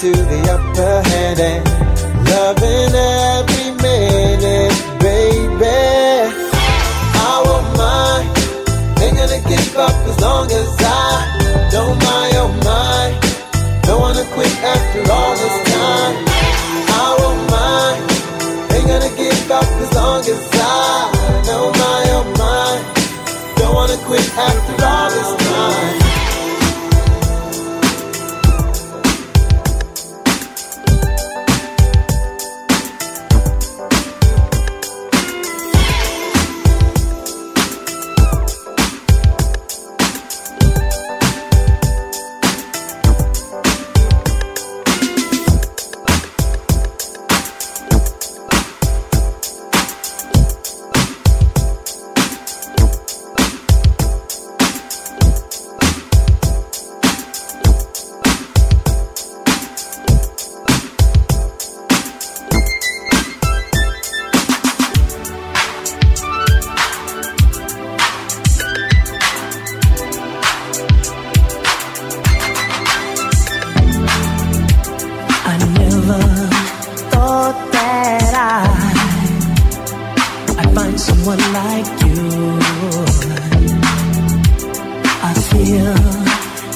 to the upper hand and loving every minute, baby. I won't mind. Ain't gonna give up as long as I don't mind. Oh mind. Don't wanna quit after all this time. I won't mind. Ain't gonna give up as long as I don't mind. Oh mind. Don't wanna quit after all.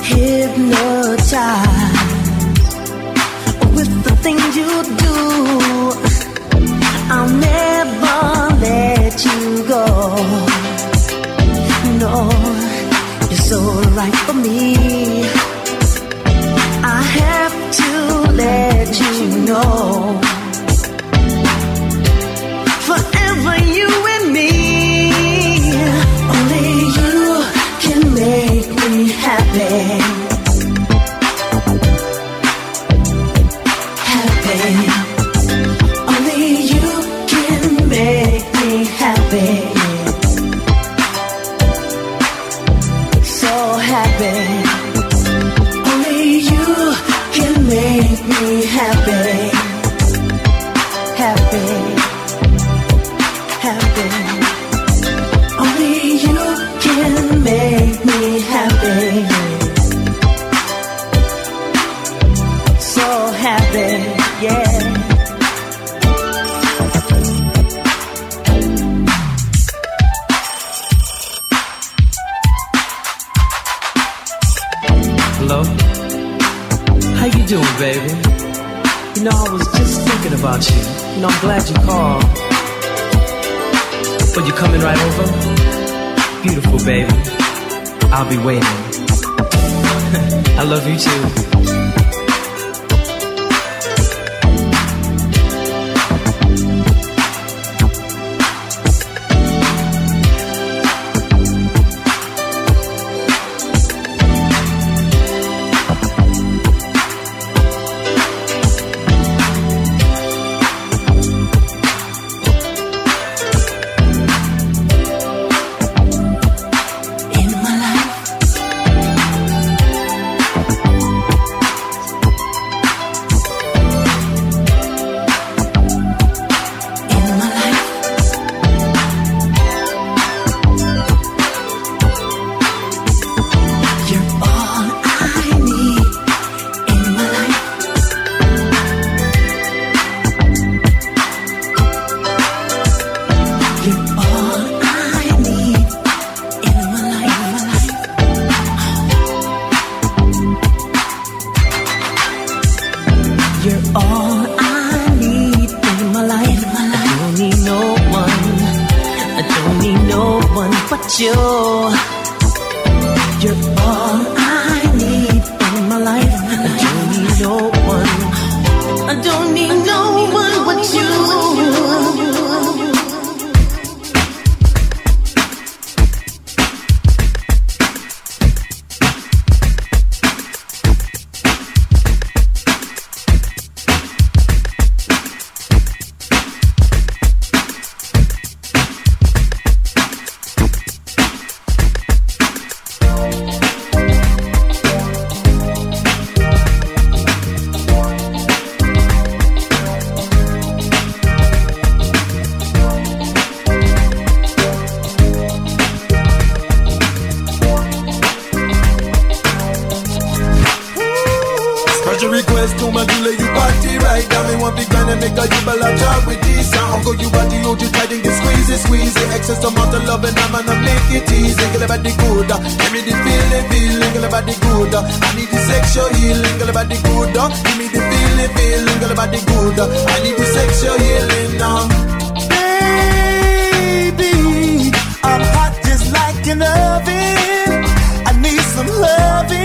hypnotized with the things you do. I'll never let you go. No, you're so right for me. hand. About you. You know, I'm glad you called. But you're coming right over? Beautiful, baby. I'll be waiting. I love you too. You're all I need in my life. I don't need no one. I don't need no one but you. right now. Me want be gun and make a jibble a job with this sound. Uncle, you are the OG, tight and get squeezy, squeezy. squeeze it. Excess amount of love and I'm gonna make it easy. Girl, about the good, uh. give me the feeling, feeling. Girl, about the good, uh. I need the sexual healing. Girl, about the good, uh. give me the feeling, feeling. Girl, about the good, I need the sexual healing now. Baby, I'm hot just like an oven. I need some loving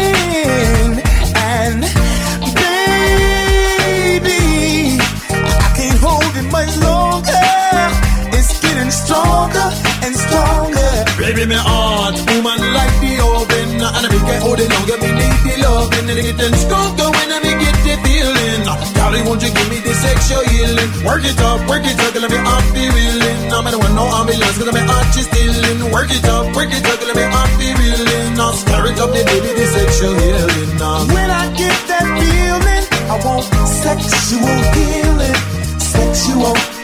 hold it longer, me need the love and then get them skunk going and me get the feeling. Uh, Darling, won't you give me this sexual healing? Work it up, work it up, let me off the reeling. I'm the one, no ambulance, cause I'm heart you stealing. Work it up, work it up, let me off the reeling. Now stir it up, the baby, the sexual healing. Now. When I get that feeling, I want sexual healing, sexual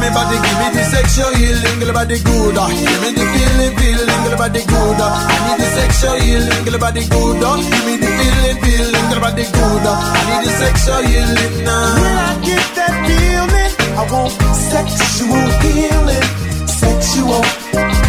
Tell me body, give me the sexual healing, girl body good. Uh. Give me the feeling, feeling, girl body good. Uh. I need the sexual healing, girl body good. Uh. Give me the feeling, feeling, girl body good. I need the sexual healing now. When I get that feeling, I want sexual healing, sexual.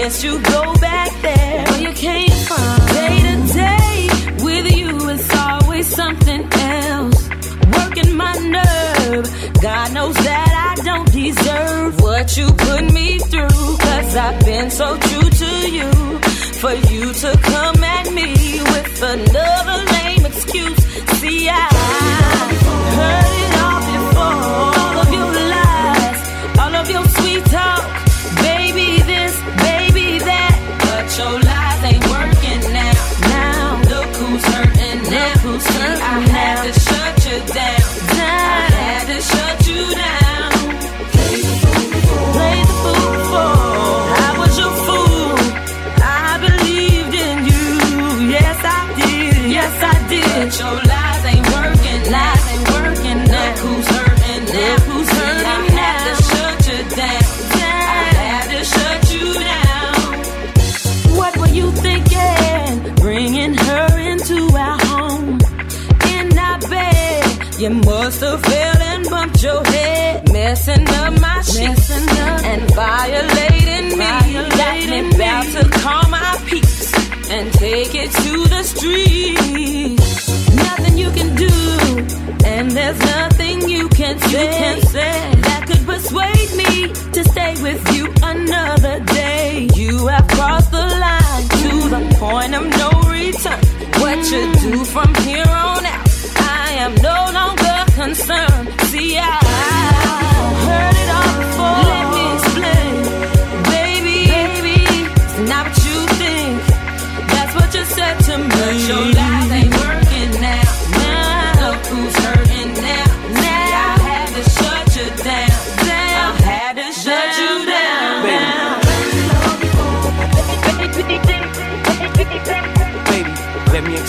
Suggest you go back there where you came from. Day to day with you, it's always something else. Working my nerve. God knows that I don't deserve what you put me through. Cause I've been so true to you. For you to come at me with another messing up my shit. And violating me. Got me about to call my peace and take it to the streets. Nothing you can do, and there's nothing you can say, that could persuade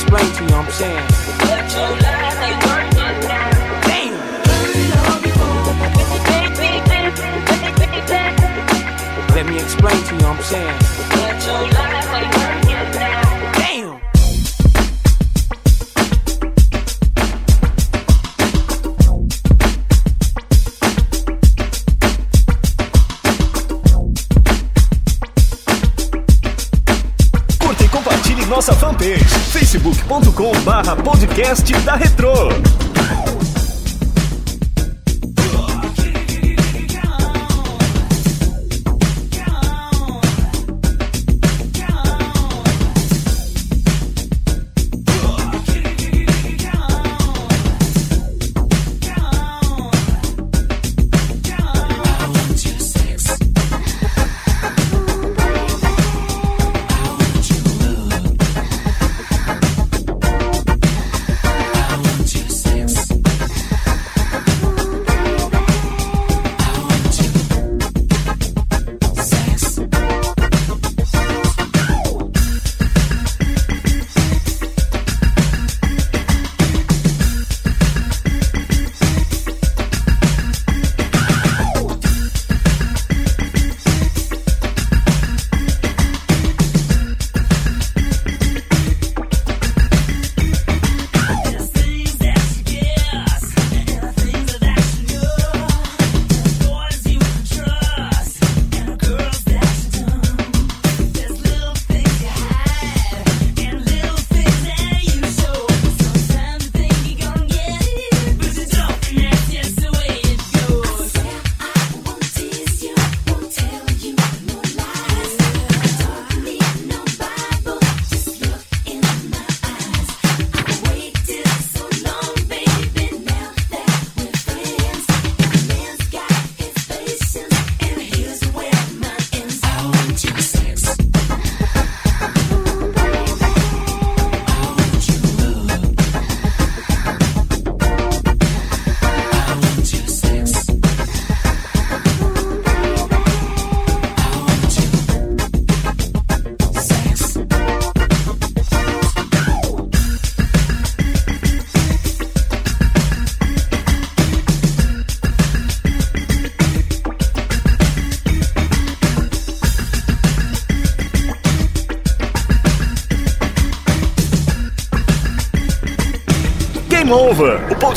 explain to you I'm saying. Let me explain to you I'm saying. Nossa fanpage facebook.com barra podcast da Retro.